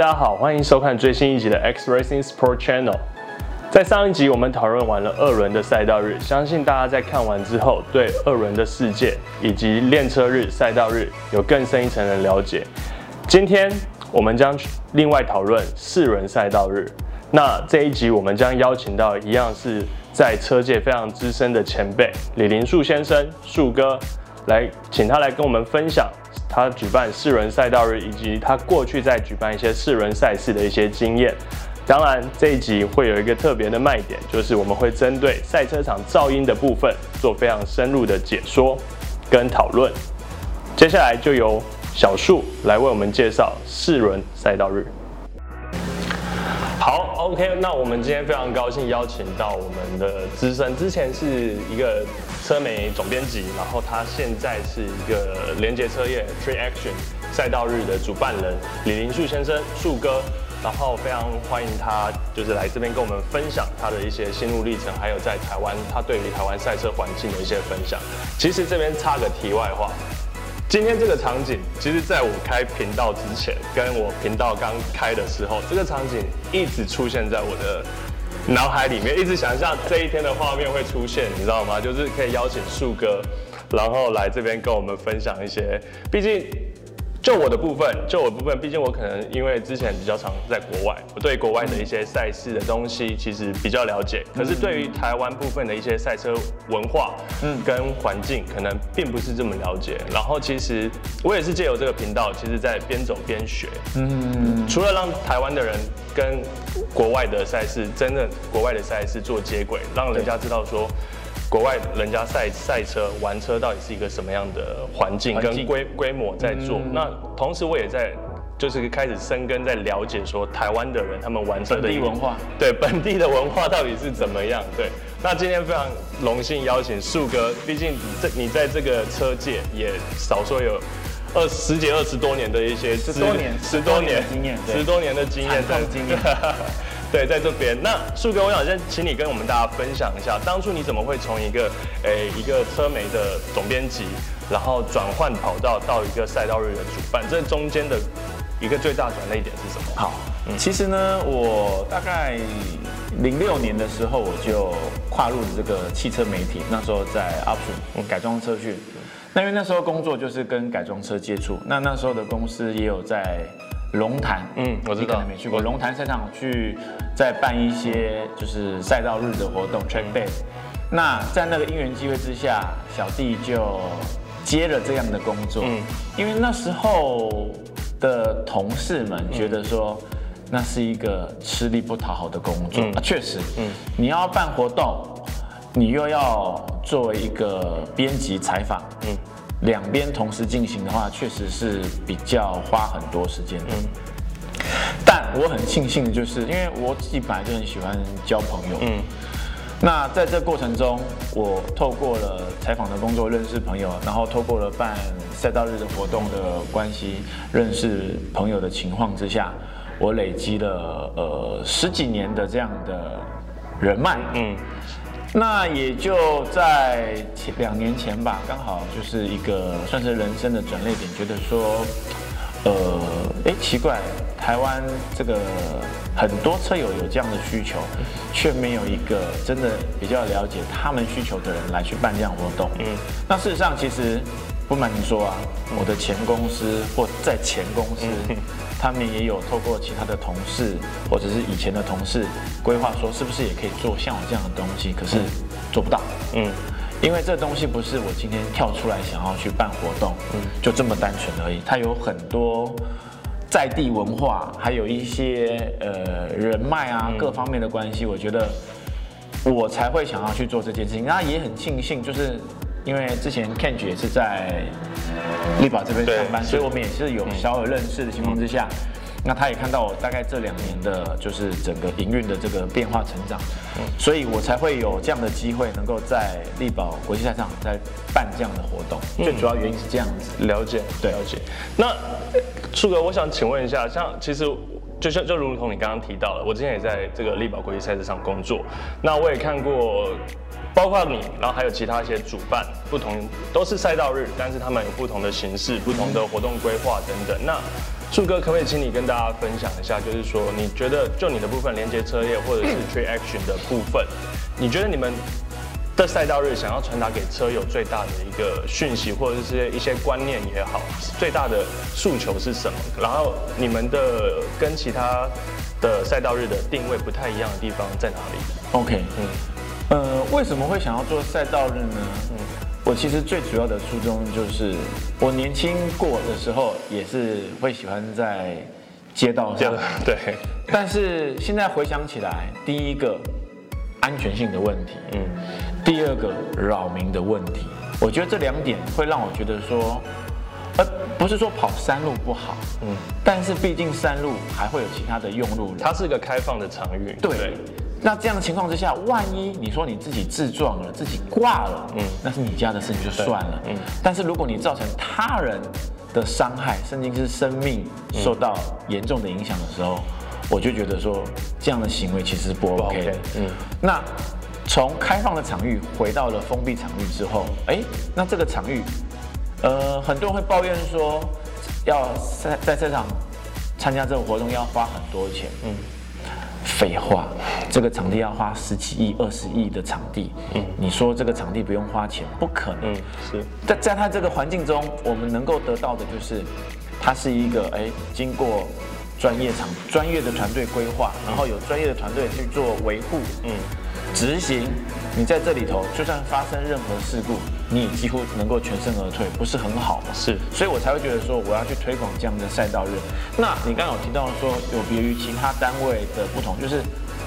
大家好，欢迎收看最新一集的 X Racing Sport Channel。在上一集我们讨论完了二轮的赛道日，相信大家在看完之后，对二轮的世界以及练车日、赛道日有更深一层的了解。今天我们将另外讨论四轮赛道日。那这一集我们将邀请到一样是在车界非常资深的前辈李林树先生，树哥，来请他来跟我们分享他举办四轮赛道日以及他过去在举办一些四轮赛事的一些经验。当然，这一集会有一个特别的卖点，就是我们会针对赛车场噪音的部分做非常深入的解说跟讨论。接下来就由小树来为我们介绍四轮赛道日。好，OK，那我们今天非常高兴邀请到我们的资深，之前是一个车媒总编辑，然后他现在是一个连结车业 Tree Action 赛道日的主办人李林树先生，树哥，然后非常欢迎他，就是来这边跟我们分享他的一些心路历程，还有在台湾他对于台湾赛车环境的一些分享。其实这边插个题外话。今天这个场景，其实在我开频道之前，跟我频道刚开的时候，这个场景一直出现在我的脑海里面，一直想象这一天的画面会出现，你知道吗？就是可以邀请树哥，然后来这边跟我们分享一些，毕竟。就我的部分，就我的部分，毕竟我可能因为之前比较常在国外，我对国外的一些赛事的东西其实比较了解。可是对于台湾部分的一些赛车文化，嗯，跟环境，可能并不是这么了解。然后其实我也是借由这个频道，其实在边走边学。嗯，除了让台湾的人跟国外的赛事，真的国外的赛事做接轨，让人家知道说。国外人家赛赛车玩车到底是一个什么样的环境跟规规模在做？嗯、那同时我也在就是开始深根在了解说台湾的人他们玩车的本地文化，对 本地的文化到底是怎么样？对，那今天非常荣幸邀请树哥，毕竟这你在这个车界也少说有二十几二十多年的一些十多年十多年经验，十多年的经验在经验。对，在这边。那树哥，我想先请你跟我们大家分享一下，当初你怎么会从一个诶、欸、一个车媒的总编辑，然后转换跑道到一个赛道日的主办，这中间的一个最大转捩点是什么？好，嗯、其实呢，我大概零六年的时候我就跨入了这个汽车媒体，那时候在 Option 改装车讯。那因为那时候工作就是跟改装车接触，那那时候的公司也有在。龙潭，嗯，我知道，你没去过。龙潭赛场去再办一些就是赛道日的活动，track day。那在那个因缘机会之下，小弟就接了这样的工作。嗯，因为那时候的同事们觉得说，那是一个吃力不讨好的工作。啊，确实，嗯，你要办活动，你又要作为一个编辑采访，嗯。两边同时进行的话，确实是比较花很多时间的。嗯，但我很庆幸的，就是因为我自己本来就很喜欢交朋友。嗯，那在这过程中，我透过了采访的工作认识朋友，然后透过了办赛道日的活动的关系认识朋友的情况之下，我累积了呃十几年的这样的人脉。嗯。那也就在前两年前吧，刚好就是一个算是人生的转捩点，觉得说，呃，哎，奇怪，台湾这个很多车友有这样的需求，却没有一个真的比较了解他们需求的人来去办这样活动。嗯，那事实上其实不瞒您说啊，我的前公司或在前公司。他们也有透过其他的同事或者是以前的同事规划说，是不是也可以做像我这样的东西？可是做不到，嗯，因为这东西不是我今天跳出来想要去办活动，嗯，就这么单纯而已。它有很多在地文化，还有一些呃人脉啊各方面的关系，我觉得我才会想要去做这件事情。那也很庆幸，就是。因为之前 Ken 也是在力宝这边上班，所以我们也是有小有认识的情况之下，那他也看到我大概这两年的，就是整个营运的这个变化成长，所以我才会有这样的机会，能够在力宝国际赛场在办这样的活动。最主要原因是这样子，了解，对，了解。那树哥，我想请问一下，像其实就像就如同你刚刚提到了，我之前也在这个力宝国际赛事上工作，那我也看过。包括你，然后还有其他一些主办，不同都是赛道日，但是他们有不同的形式、不同的活动规划等等。那树哥，可不可以请你跟大家分享一下，就是说你觉得就你的部分连接车业或者是 Traction 的部分，你觉得你们的赛道日想要传达给车友最大的一个讯息，或者是一些观念也好，最大的诉求是什么？然后你们的跟其他的赛道日的定位不太一样的地方在哪里？OK，嗯，呃，为什么会想要做赛道日呢？嗯，我其实最主要的初衷就是，我年轻过的时候也是会喜欢在街道上，对。但是现在回想起来，第一个安全性的问题，嗯，第二个扰民的问题，我觉得这两点会让我觉得说。呃，不是说跑山路不好，嗯，但是毕竟山路还会有其他的用路人，它是一个开放的场域，对。对，那这样的情况之下，万一你说你自己自撞了，自己挂了，嗯，那是你家的事情就算了，嗯。但是如果你造成他人的伤害，甚至是生命受到严重的影响的时候，我就觉得说这样的行为其实不 OK 的，嗯。那从开放的场域回到了封闭场域之后，哎，那这个场域。呃，很多人会抱怨说，要在在这场参加这个活动要花很多钱。嗯，废话，这个场地要花十几亿、二十亿的场地。嗯，你说这个场地不用花钱，不可能。嗯，是在在他这个环境中，我们能够得到的就是，它是一个哎，经过专业场专业的团队规划，然后有专业的团队去做维护。嗯。执行，你在这里头，就算发生任何事故，你也几乎能够全身而退，不是很好吗？是，所以我才会觉得说，我要去推广这样的赛道日。那你刚刚有提到说，有别于其他单位的不同，就是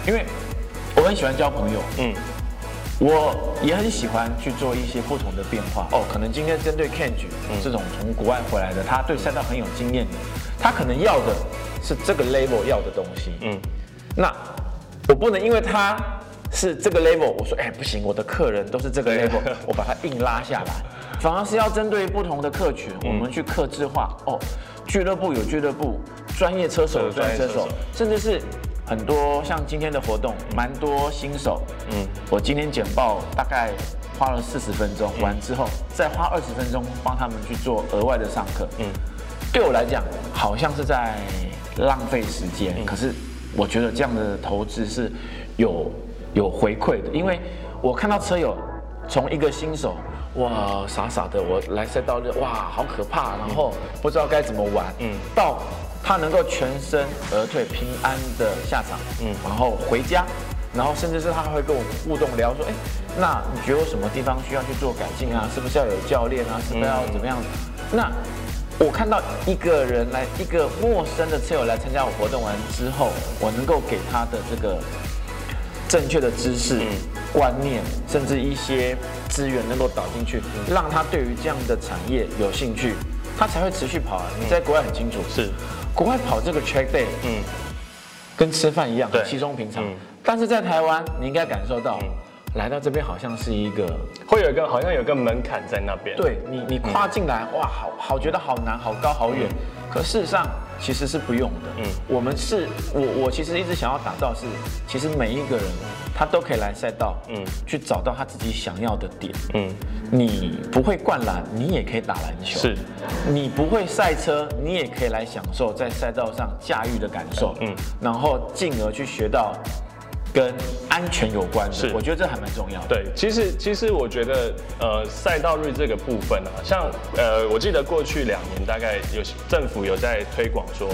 因为我很喜欢交朋友，嗯，我也很喜欢去做一些不同的变化。哦，可能今天针对 Kenji 这种从国外回来的，他对赛道很有经验的，他可能要的是这个 level 要的东西，嗯，那我不能因为他。是这个 level，我说哎不行，我的客人都是这个 level，我把它硬拉下来，反而是要针对不同的客群，我们去客制化。哦，俱乐部有俱乐部，专业车手有专业车手，甚至是很多像今天的活动，蛮多新手。嗯，我今天简报大概花了四十分钟，完之后再花二十分钟帮他们去做额外的上课。嗯，对我来讲好像是在浪费时间，可是我觉得这样的投资是有。有回馈的，因为我看到车友从一个新手，哇，傻傻的，我来赛道就，哇，好可怕，然后不知道该怎么玩，嗯，到他能够全身而退，平安的下场，嗯，然后回家，然后甚至是他还会跟我互动聊说，哎，那你觉得有什么地方需要去做改进啊？是不是要有教练啊？是不是要怎么样？那我看到一个人来，一个陌生的车友来参加我活动完之后，我能够给他的这个。正确的知识、观念，甚至一些资源能够导进去，让他对于这样的产业有兴趣，他才会持续跑啊。你在国外很清楚，是国外跑这个 track day，嗯，跟吃饭一样，很稀松平常。但是在台湾，你应该感受到，来到这边好像是一个，会有一个好像有个门槛在那边。对你，你跨进来，哇，好好觉得好难，好高，好远。可事实上。其实是不用的。嗯，我们是我我其实一直想要打造是，其实每一个人他都可以来赛道，嗯，去找到他自己想要的点。嗯，你不会灌篮，你也可以打篮球。是，你不会赛车，你也可以来享受在赛道上驾驭的感受。嗯，然后进而去学到。跟安全有关的，是我觉得这还蛮重要的。对，其实其实我觉得，呃，赛道日这个部分啊，像呃，我记得过去两年大概有政府有在推广说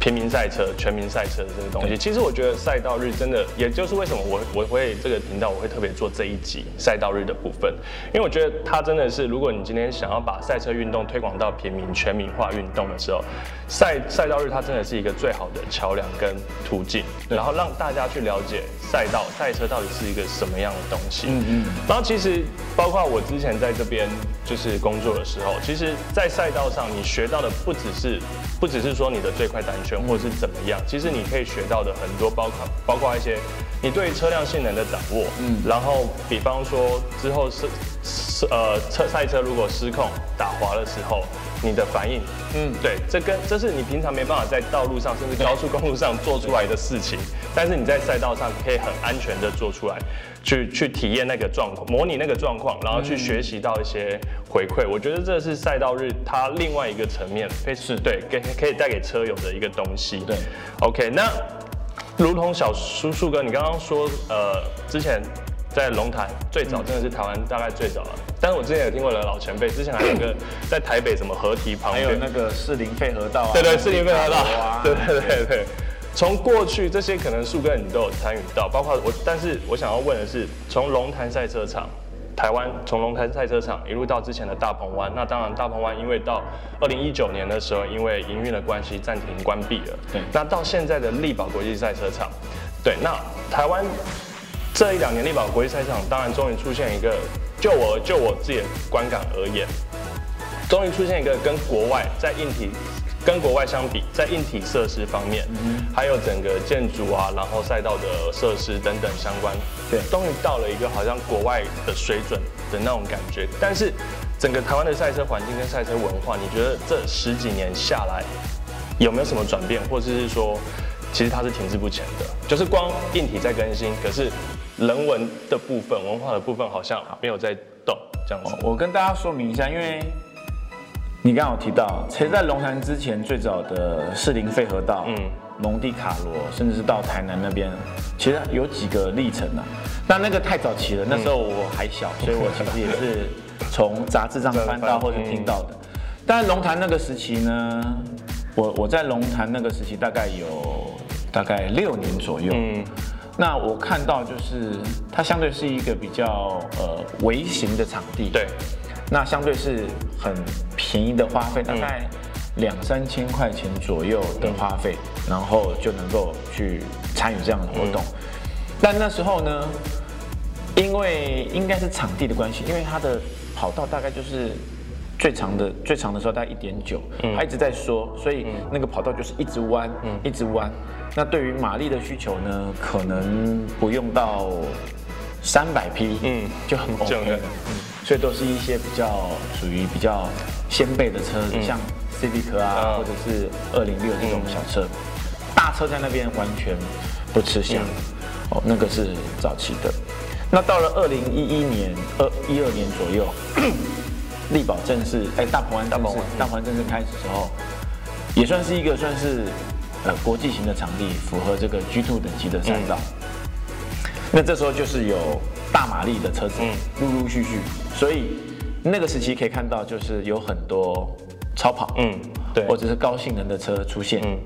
平民赛车、全民赛车的这个东西。其实我觉得赛道日真的，也就是为什么我我会这个频道我会特别做这一集赛道日的部分，因为我觉得它真的是，如果你今天想要把赛车运动推广到平民全民化运动的时候，赛赛道日它真的是一个最好的桥梁跟途径，然后让大家去了解。赛道赛车到底是一个什么样的东西？嗯嗯。然后其实包括我之前在这边就是工作的时候，其实，在赛道上你学到的不只是不只是说你的最快单圈或者是怎么样，其实你可以学到的很多，包括包括一些你对车辆性能的掌握。嗯。然后比方说之后是。呃车赛车如果失控打滑的时候，你的反应，嗯，对，这跟这是你平常没办法在道路上甚至高速公路上做出来的事情，但是你在赛道上可以很安全的做出来，去去体验那个状况，模拟那个状况，然后去学习到一些回馈。我觉得这是赛道日它另外一个层面，非是对给可以带给车友的一个东西。对，OK，那如同小叔叔哥你刚刚说，呃，之前。在龙潭最早真的是台湾大概最早了，但是我之前有听过的老前辈，之前还有一个在台北什么河堤旁边，还有那个士林肺河道啊，对对，士林肺河道，对对对对。从过去这些可能树根你都有参与到，包括我，但是我想要问的是，从龙潭赛车场，台湾从龙潭赛车场一路到之前的大鹏湾，那当然大鹏湾因为到二零一九年的时候，因为营运的关系暂停关闭了，对。那到现在的力宝国际赛车场，对，那台湾。这一两年，力宝国际赛车场当然终于出现一个，就我就我自己的观感而言，终于出现一个跟国外在硬体跟国外相比，在硬体设施方面，嗯、还有整个建筑啊，然后赛道的设施等等相关，对，终于到了一个好像国外的水准的那种感觉。但是整个台湾的赛车环境跟赛车文化，你觉得这十几年下来有没有什么转变，或者是说，其实它是停滞不前的，就是光硬体在更新，可是。人文的部分、文化的部分好像没有在动，这样子。我跟大家说明一下，因为你刚刚有提到，其实，在龙潭之前，最早的士林废河道、嗯，蒙地卡罗，甚至是到台南那边，其实有几个历程啊。但那个太早期了，那时候我还小，嗯、所以我其实也是从杂志上翻到 或者听到的。嗯、但龙潭那个时期呢，我我在龙潭那个时期大概有大概六年左右。嗯那我看到就是它相对是一个比较呃微型的场地，对。那相对是很便宜的花费，大概两三千块钱左右的花费，然后就能够去参与这样的活动。但那时候呢，因为应该是场地的关系，因为它的跑道大概就是最长的最长的时候大概一点九，它一直在说，所以那个跑道就是一直弯，一直弯。那对于马力的需求呢，可能不用到三百匹，嗯，就很 OK 了，嗯，所以都是一些比较属于比较先辈的车子，嗯、像 Civic 啊，或者是二零六这种小车，嗯、大车在那边完全不吃香，嗯、哦，那个是早期的。那到了二零一一年、二一二年左右，力宝正式哎，大鹏湾大鹏湾大鹏湾正式开始的时候，也算是一个算是。呃，国际型的场地符合这个 G2 等级的赛道，嗯、那这时候就是有大马力的车子陆陆续续，所以那个时期可以看到，就是有很多超跑，嗯，对，或者是高性能的车出现，嗯，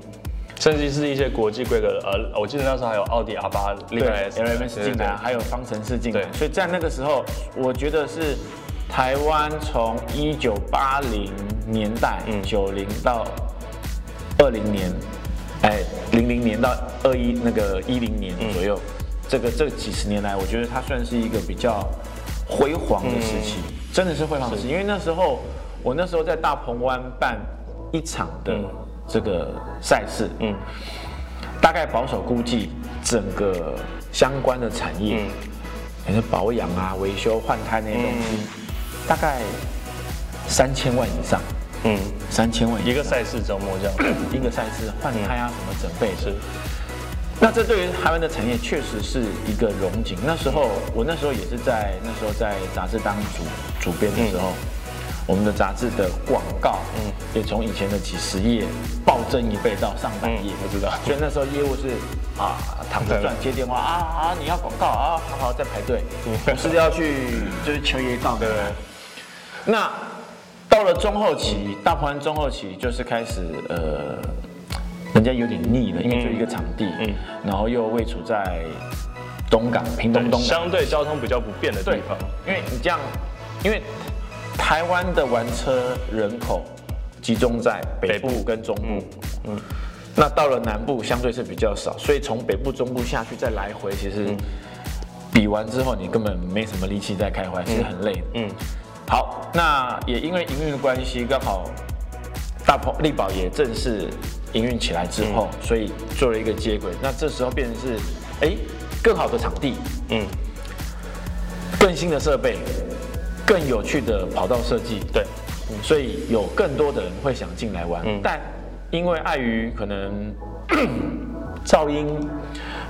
甚至是一些国际规格的，呃，我记得那时候还有奥迪 R8 对，LMS 进来，还有方程式进来，所以在那个时候，我觉得是台湾从一九八零年代，九零到二零年。哎，零零年到二一那个一零年左右，嗯、这个这几十年来，我觉得它算是一个比较辉煌的时期，嗯、真的是辉煌时期。因为那时候我那时候在大鹏湾办一场的这个赛事，嗯，大概保守估计整个相关的产业，也是、嗯、保养啊、维修、换胎那些东西，嗯、大概三千万以上。嗯，三千万一个赛事周末这样，一个赛事换胎啊什么整备是。那这对于台湾的产业确实是一个荣景。那时候我那时候也是在那时候在杂志当主主编的时候，我们的杂志的广告，嗯，也从以前的几十页暴增一倍到上百页，不知道。所以那时候业务是啊躺着赚，接电话啊啊你要广告啊，好好在排队，不是要去就是求爷告的。那。到了中后期，大鹏湾中后期就是开始，呃，人家有点腻了，因为就一个场地，嗯，然后又位处在东港、屏东东港，相对交通比较不便的地方。因为你这样，因为台湾的玩车人口集中在北部跟中部，嗯，嗯，那到了南部相对是比较少，所以从北部、中部下去再来回，其实比完之后你根本没什么力气再开回来，其实很累的，嗯。好，那也因为营运的关系，刚好大鹏力宝也正式营运起来之后，嗯、所以做了一个接轨。那这时候变成是，哎，更好的场地，嗯，更新的设备，更有趣的跑道设计，对，所以有更多的人会想进来玩。嗯，但因为碍于可能 噪音、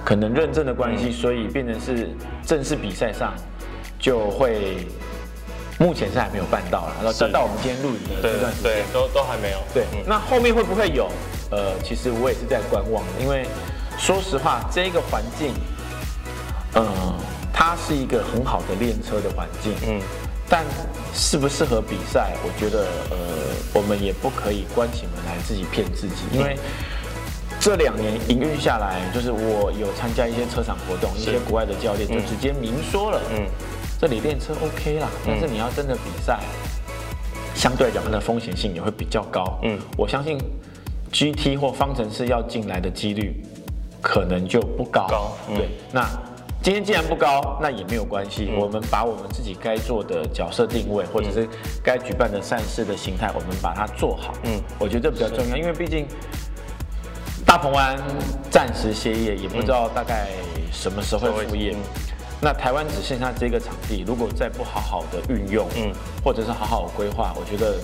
可能认证的关系，所以变成是正式比赛上就会目前是还没有办到了。然后到我们今天录影的这段时间，对，都都还没有。对，那后面会不会有？呃，其实我也是在观望的，因为说实话，这个环境，呃，它是一个很好的练车的环境，嗯，但适不适合比赛，我觉得，呃，我们也不可以关起门来自己骗自己，因为这两年营运下来，就是我有参加一些车厂活动，一些国外的教练就直接明说了，嗯，这里练车 OK 啦，但是你要真的比赛，相对来讲，它的风险性也会比较高，嗯，我相信。GT 或方程式要进来的几率可能就不高。高，嗯、对。那今天既然不高，那也没有关系。嗯、我们把我们自己该做的角色定位，或者是该举办的赛事的形态，我们把它做好。嗯，我觉得这比较重要，因为毕竟大鹏湾暂时歇业，也不知道大概什么时候会复业。嗯、那台湾只剩下这个场地，如果再不好好的运用，嗯，或者是好好规划，我觉得。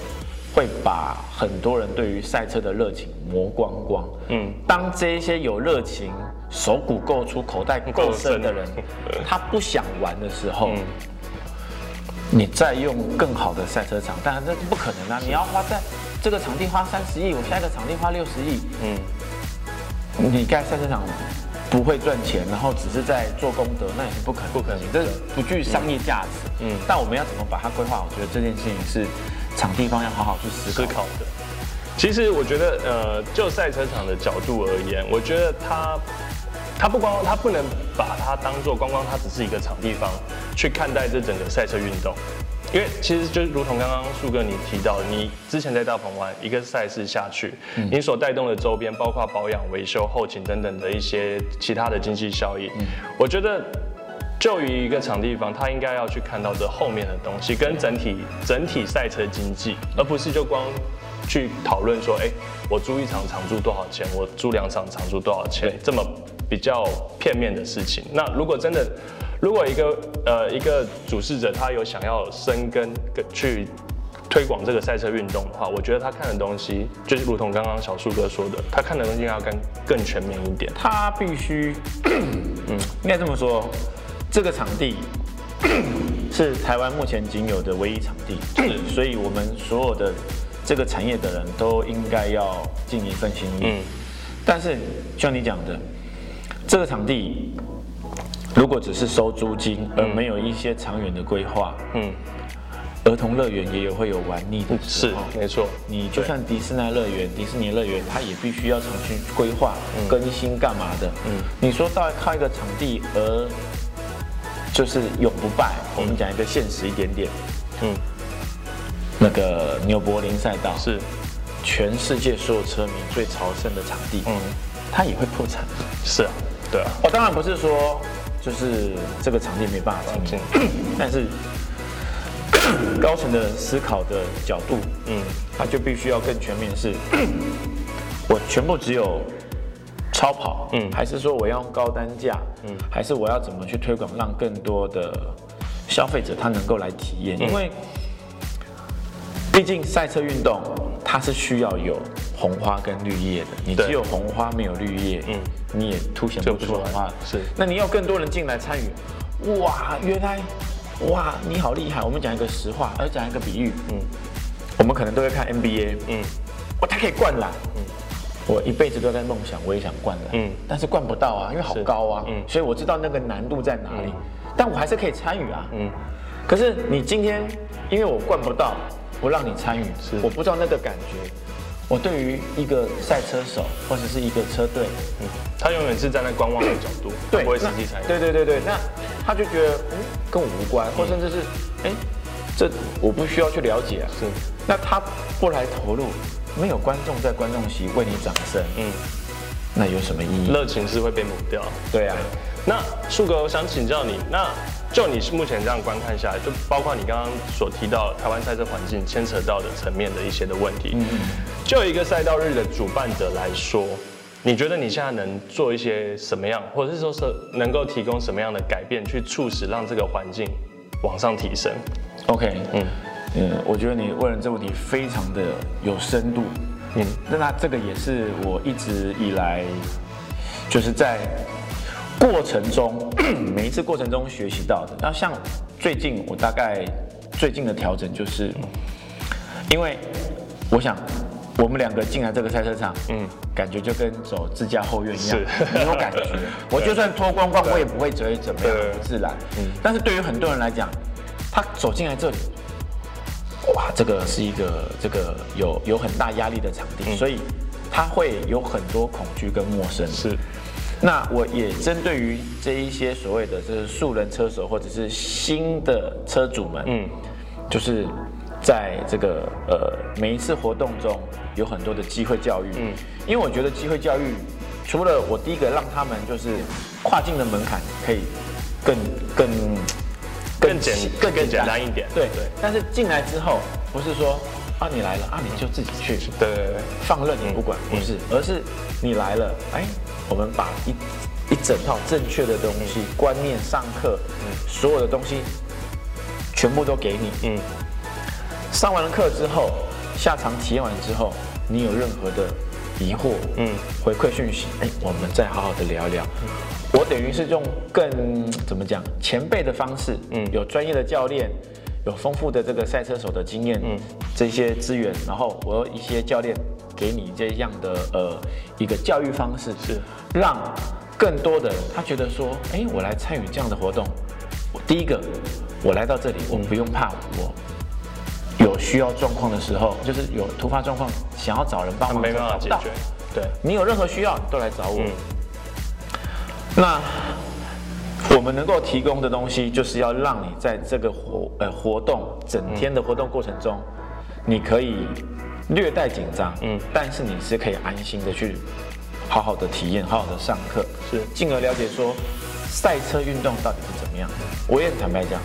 会把很多人对于赛车的热情磨光光。嗯，当这些有热情、手骨够粗、口袋够深的人，他不想玩的时候，嗯、你再用更好的赛车场，当然这是不可能啊！你要花在这个场地花三十亿，我下一个场地花六十亿，嗯，你盖赛车场不会赚钱，然后只是在做功德，那也是不可能，不可能，这不具商业价值。嗯，但我们要怎么把它规划？我觉得这件事情是。场地方要好好去思考，思考的。其实我觉得，呃，就赛车场的角度而言，我觉得它，它不光它不能把它当做光光，它只是一个场地方去看待这整个赛车运动。因为其实就如同刚刚树哥你提到，你之前在大鹏湾一个赛事下去，嗯、你所带动的周边，包括保养、维修、后勤等等的一些其他的经济效益，嗯、我觉得。就于一个场地方，他应该要去看到这后面的东西，跟整体整体赛车经济，而不是就光去讨论说，哎，我租一场场租多少钱，我租两场场租多少钱，这么比较片面的事情。那如果真的，如果一个呃一个主事者他有想要深耕跟去推广这个赛车运动的话，我觉得他看的东西就是如同刚刚小树哥说的，他看的东西要更更全面一点。他必须，嗯，应该这么说。这个场地 是台湾目前仅有的唯一场地，所以我们所有的这个产业的人都应该要尽一份心力。嗯，但是像你讲的，这个场地如果只是收租金，而没有一些长远的规划，嗯，儿童乐园也有会有玩腻的时候。是，没错。你就算迪士尼乐园，迪士尼乐园它也必须要重新规划、更新干嘛的。嗯，你说到靠一个场地而就是永不败。我们讲一个现实一点点，嗯，那个纽柏林赛道是全世界所有车迷最朝圣的场地，嗯，它也会破产。是啊，对啊。我当然不是说就是这个场地没办法经营，嗯、但是 高层的思考的角度，嗯，他就必须要更全面是，我全部只有。超跑，嗯，还是说我要用高单价，嗯，还是我要怎么去推广，让更多的消费者他能够来体验？嗯、因为毕竟赛车运动它是需要有红花跟绿叶的，你只有红花没有绿叶，嗯，你也凸显不出红花。是，那你要更多人进来参与，哇，原来，哇，你好厉害！我们讲一个实话，而讲一个比喻，嗯，我们可能都会看 NBA，嗯，哇，他可以灌篮，嗯。我一辈子都在梦想，我也想灌篮，嗯，但是灌不到啊，因为好高啊，嗯，所以我知道那个难度在哪里，嗯、但我还是可以参与啊，嗯，可是你今天因为我灌不到，不让你参与，是，我不知道那个感觉，我对于一个赛车手或者是一个车队，嗯，他永远是站在观望的角度，对，不会实际参与，对对对对，那他就觉得嗯跟我无关，或甚至是哎、欸，这我不需要去了解啊，是，那他不来投入。没有观众在观众席为你掌声，嗯，那有什么意义？热情是会被抹掉。对啊，那树哥，我想请教你，那就你目前这样观看下来，就包括你刚刚所提到台湾赛车环境牵扯到的层面的一些的问题，嗯，就一个赛道日的主办者来说，你觉得你现在能做一些什么样，或者是说是能够提供什么样的改变，去促使让这个环境往上提升？OK，嗯。嗯，我觉得你问了这个问题非常的有深度，嗯，那这个也是我一直以来就是在过程中 每一次过程中学习到的。那像最近我大概最近的调整就是，因为我想。我们两个进来这个赛车场，嗯，感觉就跟走自家后院一样，没有感觉。我就算脱光光，我也不会觉得怎么样，不自然。嗯，但是对于很多人来讲，他走进来这里，哇，这个是一个这个有有很大压力的场地，所以他会有很多恐惧跟陌生。是，那我也针对于这一些所谓的就是素人车手或者是新的车主们，嗯，就是。在这个呃每一次活动中，有很多的机会教育，嗯，因为我觉得机会教育，除了我第一个让他们就是跨境的门槛可以更更更简更更简单。一点，对对。但是进来之后，不是说啊你来了啊你就自己去，对对对，放任你不管，不是，而是你来了，哎，我们把一一整套正确的东西、观念、上课，所有的东西全部都给你，嗯。上完了课之后，下场体验完之后，你有任何的疑惑，嗯，回馈讯息，哎，我们再好好的聊一聊。嗯、我等于是用更怎么讲前辈的方式，嗯，有专业的教练，有丰富的这个赛车手的经验，嗯，这些资源，然后我有一些教练给你这样的呃一个教育方式，是让更多的他觉得说，哎，我来参与这样的活动，我第一个我来到这里，我不用怕我。有需要状况的时候，就是有突发状况，想要找人帮忙，没办法解决。对，你有任何需要，你都来找我。嗯、那我们能够提供的东西，就是要让你在这个活呃活动整天的活动过程中，嗯、你可以略带紧张，嗯，但是你是可以安心的去好好的体验，好好的上课，是，进而了解说赛车运动到底是怎么样。我也坦白讲，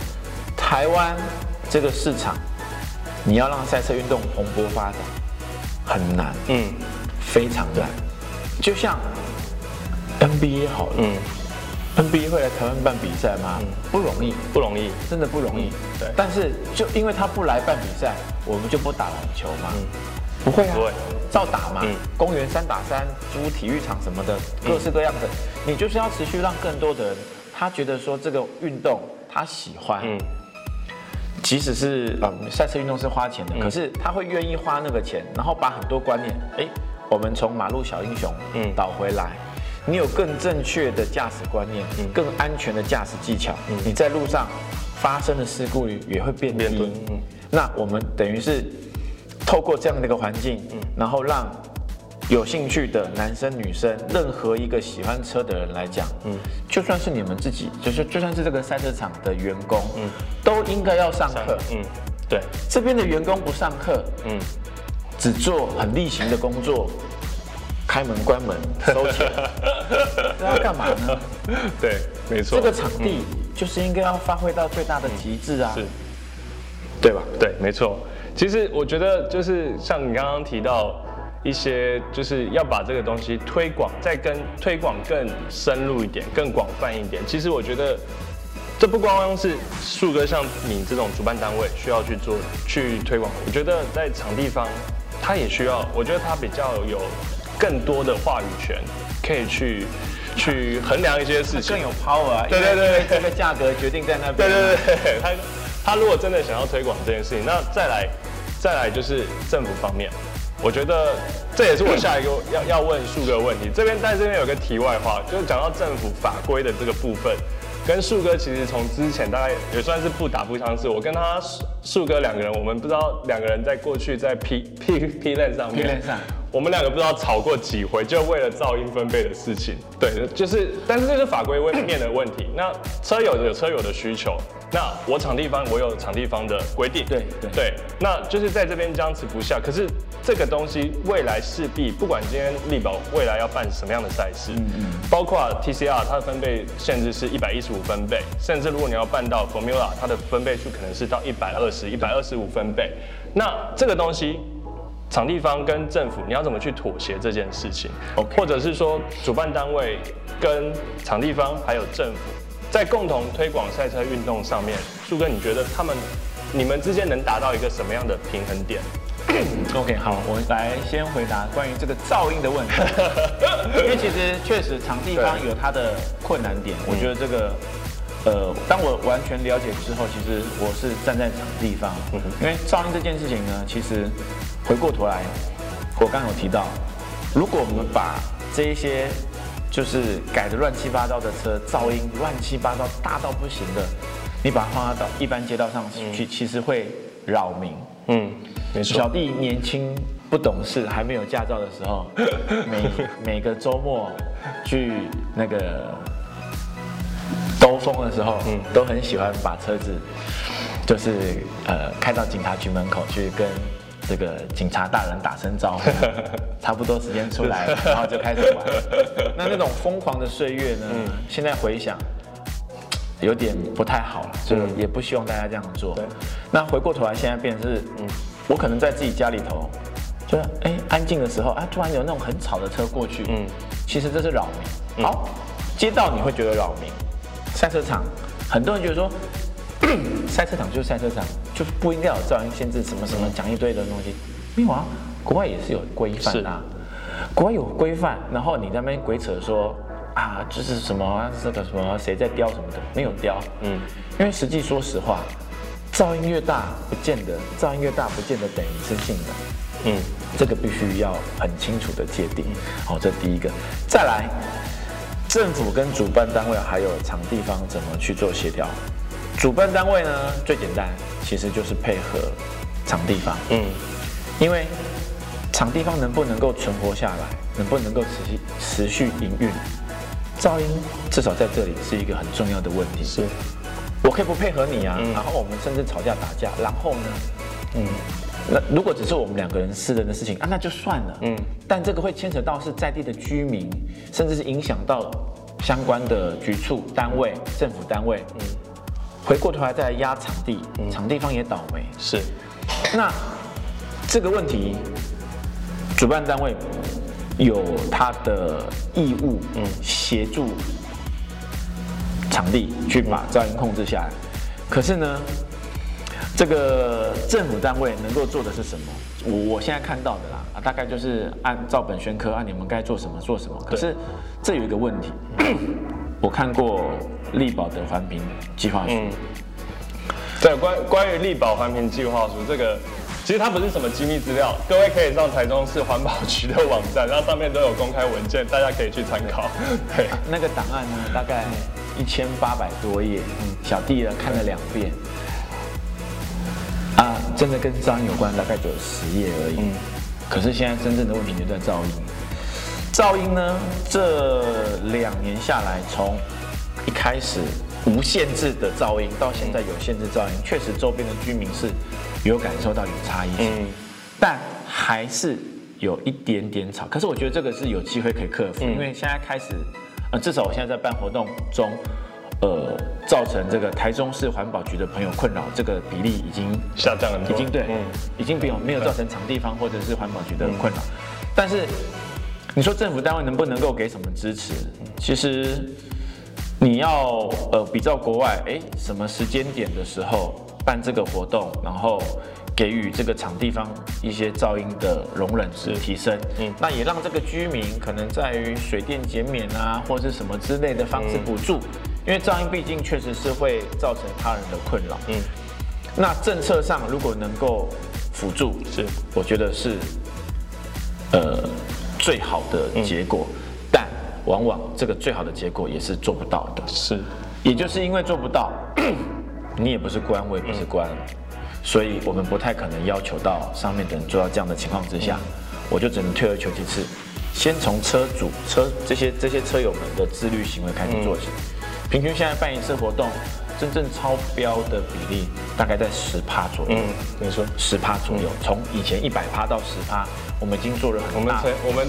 台湾这个市场。你要让赛车运动蓬勃发展很难，嗯，非常难。就像 NBA 好了，嗯，NBA 会来台湾办比赛吗？嗯，不容易，不容易，真的不容易。对。但是就因为他不来办比赛，我们就不打篮球吗？不会啊，不会，照打嘛。公园三打三，租体育场什么的，各式各样的。你就是要持续让更多的人，他觉得说这个运动他喜欢。嗯。即使是呃赛车运动是花钱的，可是他会愿意花那个钱，然后把很多观念，哎，我们从马路小英雄嗯导回来，你有更正确的驾驶观念，嗯，更安全的驾驶技巧，嗯，你在路上发生的事故率也会变低，嗯，那我们等于是透过这样的一个环境，嗯，然后让。有兴趣的男生女生，任何一个喜欢车的人来讲，嗯，就算是你们自己，就是就算是这个赛车场的员工，嗯，都应该要上课，嗯，对，这边的员工不上课，嗯，只做很例行的工作，开门关门 收钱，这要干嘛呢？对，没错，这个场地就是应该要发挥到最大的极致啊，是，对吧？对，没错。其实我觉得就是像你刚刚提到。一些就是要把这个东西推广，再跟推广更深入一点、更广泛一点。其实我觉得，这不光光是树哥像你这种主办单位需要去做、去推广。我觉得在场地方，他也需要。我觉得他比较有更多的话语权，可以去去衡量一些事情，更有 power 啊。对对对，这个价格决定在那边。对对对，他他如果真的想要推广这件事情，那再来再来就是政府方面。我觉得这也是我下一个 要要问树哥的问题。这边在这边有个题外话，就是讲到政府法规的这个部分，跟树哥其实从之前大概也算是不打不相识。我跟他树哥两个人，我们不知道两个人在过去在 P P P Land 上面，我们两个不知道吵过几回，就为了噪音分贝的事情。对，就是，但是这是法规面的问题。那车友有车友的需求。那我场地方我有场地方的规定，对对对，那就是在这边僵持不下。可是这个东西未来势必不管今天力宝未来要办什么样的赛事，嗯嗯，包括 TCR 它的分贝限制是一百一十五分贝，甚至如果你要办到 Formula，它的分贝数可能是到一百二十、一百二十五分贝。那这个东西，场地方跟政府你要怎么去妥协这件事情.或者是说主办单位跟场地方还有政府。在共同推广赛车运动上面，树哥，你觉得他们你们之间能达到一个什么样的平衡点？OK，好，我来先回答关于这个噪音的问题，因为其实确实场地方有它的困难点。我觉得这个，呃，当我完全了解之后，其实我是站在场地方，因为噪音这件事情呢，其实回过头来，我刚刚有提到，如果我们把这一些就是改得乱七八糟的车，噪音乱七八糟大到不行的，你把它放到一般街道上去，其实会扰民。嗯。小弟年轻不懂事，还没有驾照的时候，每每个周末去那个兜风的时候，嗯，都很喜欢把车子就是呃开到警察局门口去跟这个警察大人打声招呼，差不多时间出来了，然后就开始玩。那那种疯狂的岁月呢，嗯，现在回想有点不太好了，就也不希望大家这样做。对，那回过头来，现在变成是嗯。我可能在自己家里头，就是哎安静的时候啊，突然有那种很吵的车过去，嗯，其实这是扰民。好，街道你会觉得扰民，赛车场很多人觉得说，赛车场就是赛车场，就不应该有噪音限制，什么什么讲一堆的东西。没有啊，国外也是有规范啊，国外有规范，然后你在那边鬼扯说啊，就是什么这个什么谁在雕什么的，没有雕，嗯，因为实际说实话。噪音越大，不见得噪音越大，不见得等于是性的。嗯，这个必须要很清楚的界定。好，这第一个。再来，政府跟主办单位还有场地方怎么去做协调？主办单位呢，最简单，其实就是配合场地方。嗯，因为场地方能不能够存活下来，能不能够持续持续营运，噪音至少在这里是一个很重要的问题。是。我可以不配合你啊，嗯、然后我们甚至吵架打架，然后呢，嗯，那如果只是我们两个人私人的事情啊，那就算了，嗯，但这个会牵扯到是在地的居民，甚至是影响到相关的局处单位、政府单位，嗯，回过头来再来压场地，嗯、场地方也倒霉，是，那这个问题，主办单位有他的义务，嗯，协助。场地去把噪音控制下来，可是呢，这个政府单位能够做的是什么？我我现在看到的啦，啊，大概就是按照本宣科，按你们该做什么做什么。可是这有一个问题，我看过力保的环评计划书。嗯，对，关关于力保环评计划书这个，其实它不是什么机密资料，各位可以上台中市环保局的网站，然后上面都有公开文件，大家可以去参考。对，啊，那个档案呢，大概。一千八百多页，嗯，小弟呢看了两遍，啊，真的跟噪音有关，大概只有十页而已。嗯，可是现在真正的问题就在噪音。噪音呢，这两年下来，从一开始无限制的噪音，到现在有限制噪音，确实周边的居民是有感受到有差异性，嗯，但还是有一点点吵。可是我觉得这个是有机会可以克服，因为现在开始。呃，至少我现在在办活动中，呃，造成这个台中市环保局的朋友困扰，这个比例已经下降了，已经对，嗯，已经没有没有造成场地方或者是环保局的困扰。嗯、但是你说政府单位能不能够给什么支持？其实你要呃比照国外，哎，什么时间点的时候办这个活动，然后。给予这个场地方一些噪音的容忍值提升，嗯，那也让这个居民可能在于水电减免啊，或是什么之类的方式补助，嗯、因为噪音毕竟确实是会造成他人的困扰，嗯，那政策上如果能够辅助，是，我觉得是，呃，最好的结果，嗯、但往往这个最好的结果也是做不到的，是，也就是因为做不到，你也不是官，我也不是官。嗯所以，我们不太可能要求到上面的人做到这样的情况之下，我就只能退而求其次，先从车主、车这些这些车友们的自律行为开始做起。平均现在办一次活动，真正超标的比例大概在十趴左右。嗯，没错，十趴左右。从以前一百趴到十趴，我们已经做了很大。我们。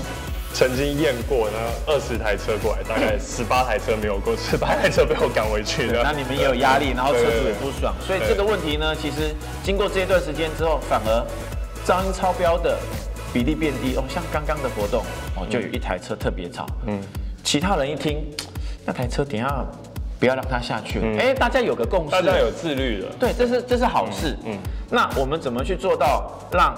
曾经验过呢，二十台车过来，大概十八台车没有过，十八台车被我赶回去了。那你们也有压力，然后车主也不爽，所以这个问题呢，其实经过这一段时间之后，反而噪音超标的比例变低哦。像刚刚的活动哦，就有一台车特别吵，嗯，其他人一听那台车等下不要让它下去了。哎、嗯，大家有个共识，大家有自律了，对，这是这是好事。嗯，嗯，那我们怎么去做到让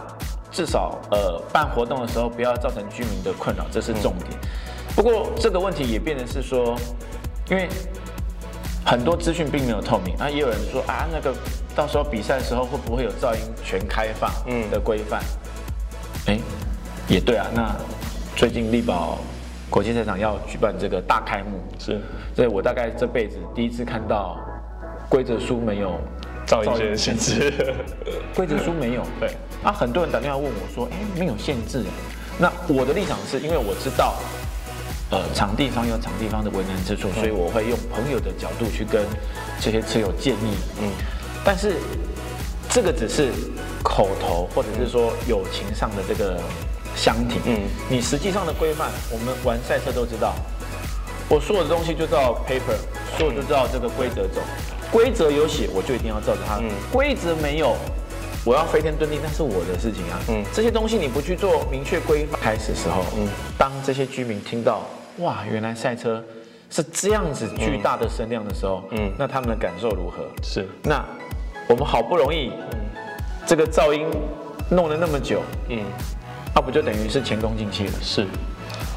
至少呃办活动的时候不要造成居民的困扰，这是重点。嗯、不过这个问题也变成是说，因为很多资讯并没有透明，那也有人说啊，那个到时候比赛的时候会不会有噪音全开放的规范？哎、嗯，也对啊。那最近力宝。国际赛场要举办这个大开幕，是，所以我大概这辈子第一次看到规则书没有噪音限制，规则书没有，对，啊，很多人打电话问我说，哎，没有限制，那我的立场是因为我知道，呃，场地方有场地方的为难之处，所以我会用朋友的角度去跟这些车友建议，嗯，但是这个只是口头或者是说友情上的这个。相挺，嗯，你实际上的规范，我们玩赛车都知道。我所有的东西就照 paper，所有就照这个规则走。规则有写，我就一定要照着它。嗯，规则没有，我要飞天遁地，那是我的事情啊。嗯，这些东西你不去做明确规范，开始的时候，嗯，当这些居民听到，哇，原来赛车是这样子巨大的声量的时候，嗯，那他们的感受如何？是，那我们好不容易，嗯，这个噪音弄了那么久，嗯。那不就等于是前功尽弃了？是，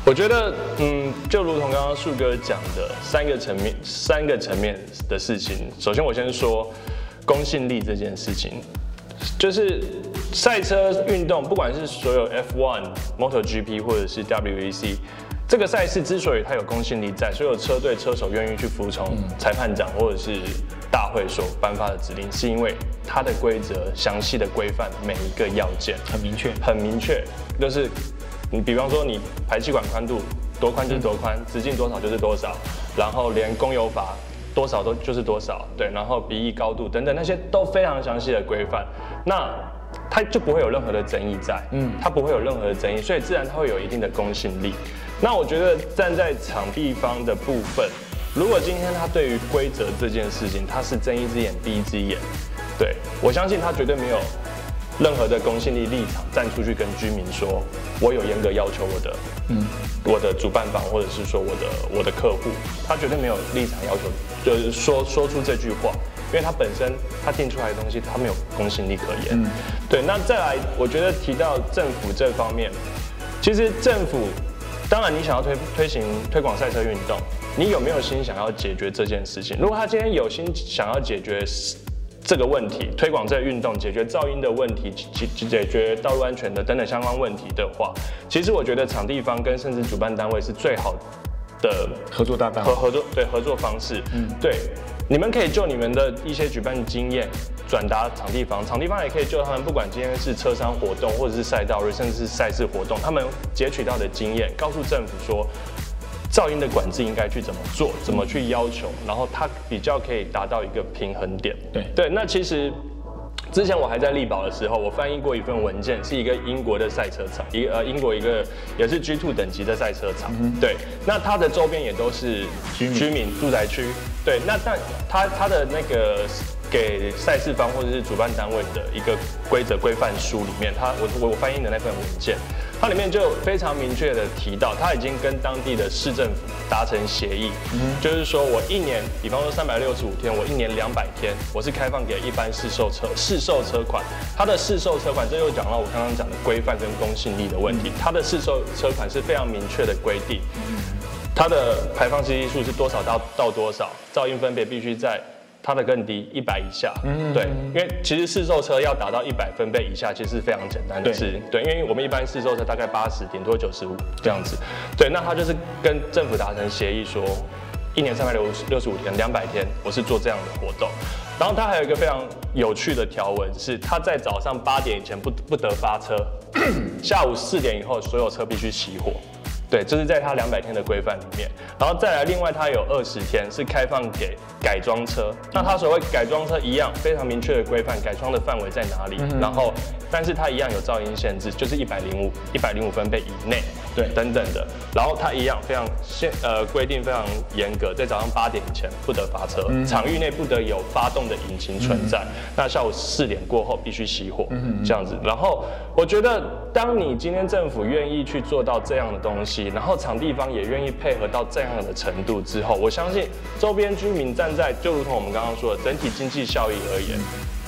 我觉得，嗯，就如同刚刚树哥讲的三个层面，三个层面的事情。首先，我先说公信力这件事情，就是赛车运动，不管是所有 F1、MotoGP 或者是 WEC。这个赛事之所以它有公信力在，所有车队车手愿意去服从裁判长或者是大会所颁发的指令，是因为它的规则详细的规范每一个要件。很明确，很明确，就是你比方说你排气管宽度多宽就是多宽，直径多少就是多少，然后连供油阀多少都就是多少，对，然后鼻翼高度等等那些都非常详细的规范，那它就不会有任何的争议在，嗯，它不会有任何的争议，所以自然它会有一定的公信力。那我觉得站在场地方的部分，如果今天他对于规则这件事情，他是睁一只眼闭一只眼，对，我相信他绝对没有任何的公信力立场站出去跟居民说，我有严格要求我的，嗯，我的主办方或者是说我的我的客户，他绝对没有立场要求，就是说说出这句话，因为他本身他定出来的东西，他没有公信力可言。嗯，对。那再来，我觉得提到政府这方面，其实政府。当然，你想要推推行推广赛车运动，你有没有心想要解决这件事情？如果他今天有心想要解决这个问题，推广这个运动，解决噪音的问题，解解决道路安全的等等相关问题的话，其实我觉得场地方跟甚至主办单位是最好的合作搭档和合作对合作方式。嗯，对，你们可以就你们的一些举办经验。转达场地方，场地方也可以就他们，不管今天是车商活动，或者是赛道日，甚至是赛事活动，他们截取到的经验，告诉政府说，噪音的管制应该去怎么做，怎么去要求，然后它比较可以达到一个平衡点。对对，那其实之前我还在丽宝的时候，我翻译过一份文件，是一个英国的赛车场，一个呃英国一个也是 G two 等级的赛车场。嗯、对，那它的周边也都是居民，居民住宅区。对，那但它它的那个。给赛事方或者是主办单位的一个规则规范书里面，它我我我翻译的那份文件，它里面就非常明确的提到，它已经跟当地的市政府达成协议，嗯，就是说我一年，比方说三百六十五天，我一年两百天，我是开放给一般市售车市售车款，它的市售车款，这又讲到我刚刚讲的规范跟公信力的问题，它的市售车款是非常明确的规定，它的排放系数是多少到到多少，噪音分别必须在。它的更低，一百以下，嗯，对，因为其实试售车要达到一百分贝以下，其实是非常简单的事，对，对，因为我们一般试售车大概八十，顶多九十五这样子，对，那他就是跟政府达成协议说，一年三百六六十五天，两百天，我是做这样的活动，然后他还有一个非常有趣的条文是，他在早上八点以前不不得发车，下午四点以后所有车必须熄火。对，这是在它两百天的规范里面，然后再来，另外它有二十天是开放给改装车。那它所谓改装车一样非常明确的规范，改装的范围在哪里？然后，但是它一样有噪音限制，就是一百零五一百零五分贝以内。对，等等的。然后它一样非常限呃规定非常严格，在早上八点以前不得发车，嗯、场域内不得有发动的引擎存在。嗯、那下午四点过后必须熄火，嗯、这样子。然后我觉得，当你今天政府愿意去做到这样的东西，然后场地方也愿意配合到这样的程度之后，我相信周边居民站在就如同我们刚刚说的整体经济效益而言，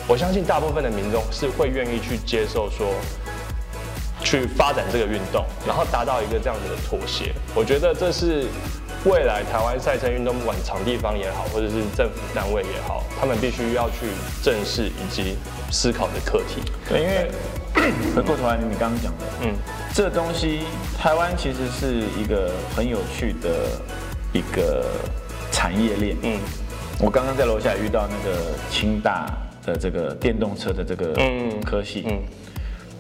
我相信大部分的民众是会愿意去接受说。去发展这个运动，然后达到一个这样子的妥协，我觉得这是未来台湾赛车运动，不管场地方也好，或者是政府单位也好，他们必须要去正视以及思考的课题。对，因为回过头来，你刚刚讲的，嗯，这东西台湾其实是一个很有趣的一个产业链。嗯，我刚刚在楼下遇到那个清大的这个电动车的这个科系。嗯。嗯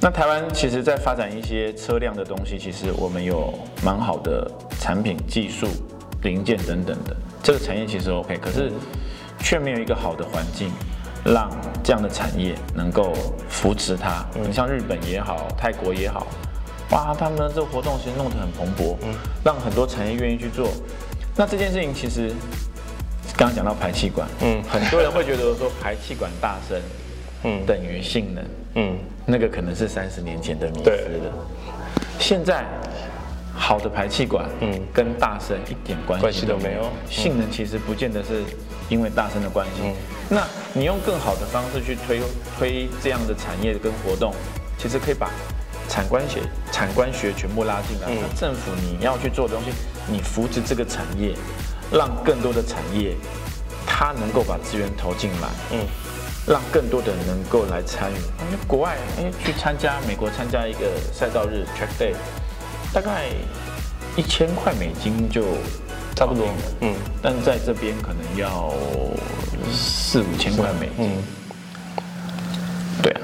那台湾其实，在发展一些车辆的东西，其实我们有蛮好的产品、技术、零件等等的，这个产业其实 OK，可是却没有一个好的环境，让这样的产业能够扶持它。你像日本也好，泰国也好，哇，他们这个活动其实弄得很蓬勃，让很多产业愿意去做。那这件事情其实刚刚讲到排气管，嗯，很多人会觉得说排气管大声，嗯，等于性能，嗯。那个可能是三十年前的迷思了，现在好的排气管，嗯，跟大声一点关系都没有。性能其实不见得是因为大声的关系。嗯，那你用更好的方式去推推这样的产业跟活动，其实可以把产官学产官学全部拉进来。那政府你要去做的东西，你扶持这个产业，让更多的产业它能够把资源投进来。嗯。让更多的人能够来参与。因为国外，哎，去参加美国参加一个赛道日 track day，大概一千块美金就差不多。嗯，但在这边可能要四五千块美金。嗯，对啊，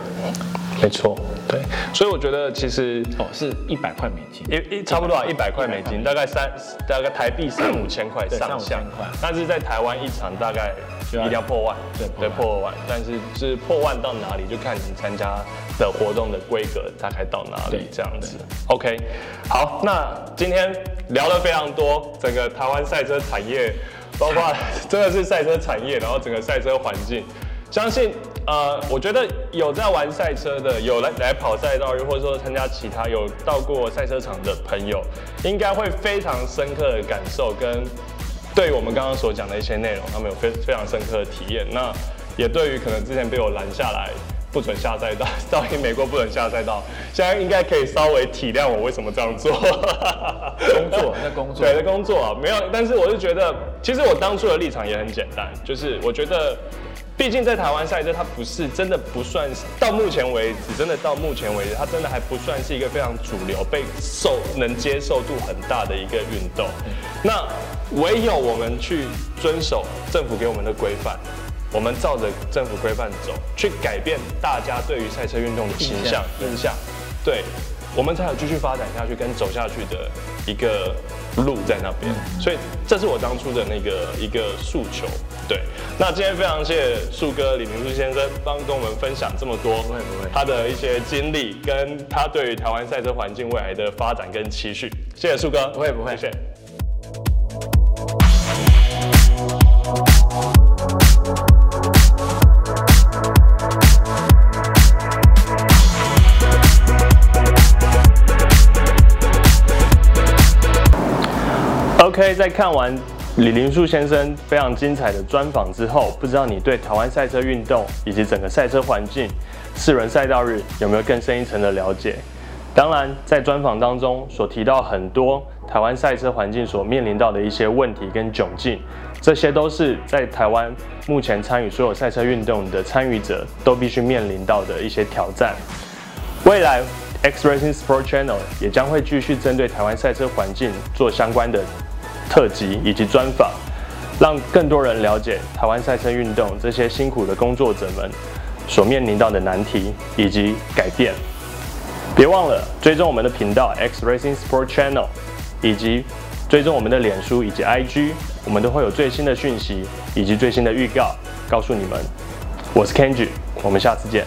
没错。对，所以我觉得其实哦，是一百块美金，一一差不多啊，一百块美金，大概三大概台币三五千块上下。但是在台湾一场大概一定要破万，对对破万。但是是破万到哪里，就看你参加的活动的规格大概到哪里这样子。OK，好，那今天聊了非常多，整个台湾赛车产业，包括 真的是赛车产业，然后整个赛车环境。相信，呃，我觉得有在玩赛车的，有来来跑赛道，又或者说参加其他有到过赛车场的朋友，应该会非常深刻的感受，跟对于我们刚刚所讲的一些内容，他们有非非常深刻的体验。那也对于可能之前被我拦下来，不准下赛道，到底美国不准下赛道，现在应该可以稍微体谅我为什么这样做。工作，在工作，对，在工作啊，没有。但是我是觉得，其实我当初的立场也很简单，就是我觉得。毕竟在台湾赛车，它不是真的不算是到目前为止，真的到目前为止，它真的还不算是一个非常主流、被受能接受度很大的一个运动。那唯有我们去遵守政府给我们的规范，我们照着政府规范走，去改变大家对于赛车运动的形象印象，对。我们才有继续发展下去跟走下去的一个路在那边，所以这是我当初的那个一个诉求。对，那今天非常谢谢树哥李明树先生帮跟我们分享这么多他的一些经历，跟他对于台湾赛车环境未来的发展跟期许。谢谢树哥，不会不会，谢谢。OK，在看完李林树先生非常精彩的专访之后，不知道你对台湾赛车运动以及整个赛车环境、四轮赛道日有没有更深一层的了解？当然，在专访当中所提到很多台湾赛车环境所面临到的一些问题跟窘境，这些都是在台湾目前参与所有赛车运动的参与者都必须面临到的一些挑战。未来 X Racing Sport Channel 也将会继续针对台湾赛车环境做相关的。特辑以及专访，让更多人了解台湾赛车运动这些辛苦的工作者们所面临到的难题以及改变。别忘了追踪我们的频道 X Racing Sport Channel，以及追踪我们的脸书以及 IG，我们都会有最新的讯息以及最新的预告告诉你们。我是 Kenji，我们下次见。